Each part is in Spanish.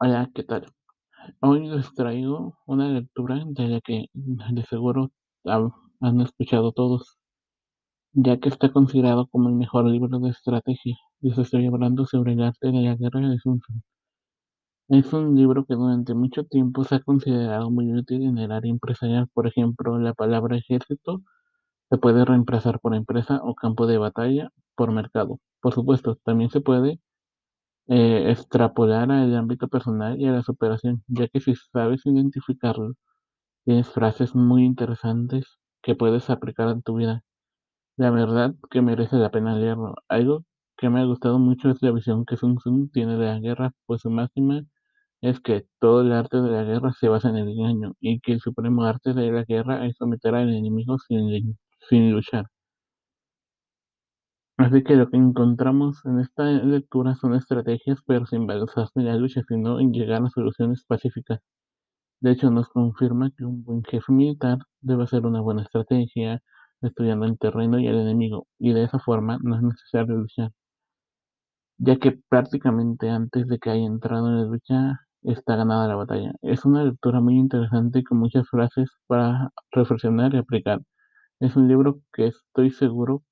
Hola, ¿qué tal? Hoy les traigo una lectura de la que de seguro han escuchado todos, ya que está considerado como el mejor libro de estrategia, y os estoy hablando sobre el arte de la guerra de Sun. Es un libro que durante mucho tiempo se ha considerado muy útil en el área empresarial. Por ejemplo, la palabra ejército se puede reemplazar por empresa o campo de batalla por mercado. Por supuesto, también se puede eh, extrapolar al ámbito personal y a la superación, ya que si sabes identificarlo, tienes frases muy interesantes que puedes aplicar en tu vida. La verdad que merece la pena leerlo. Algo que me ha gustado mucho es la visión que Sun Tzu tiene de la guerra, pues su máxima es que todo el arte de la guerra se basa en el engaño y que el supremo arte de la guerra es someter al enemigo sin, sin luchar. Así que lo que encontramos en esta lectura son estrategias, pero sin basarse en la lucha, sino en llegar a soluciones pacíficas. De hecho, nos confirma que un buen jefe militar debe hacer una buena estrategia, estudiando el terreno y el enemigo, y de esa forma no es necesario luchar, ya que prácticamente antes de que haya entrado en la lucha está ganada la batalla. Es una lectura muy interesante con muchas frases para reflexionar y aplicar. Es un libro que estoy seguro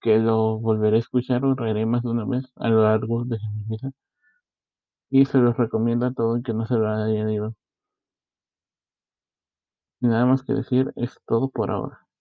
que lo volveré a escuchar o leeré más de una vez a lo largo de mi vida. Y se los recomiendo a todo el que no se lo haya leído. Nada más que decir, es todo por ahora.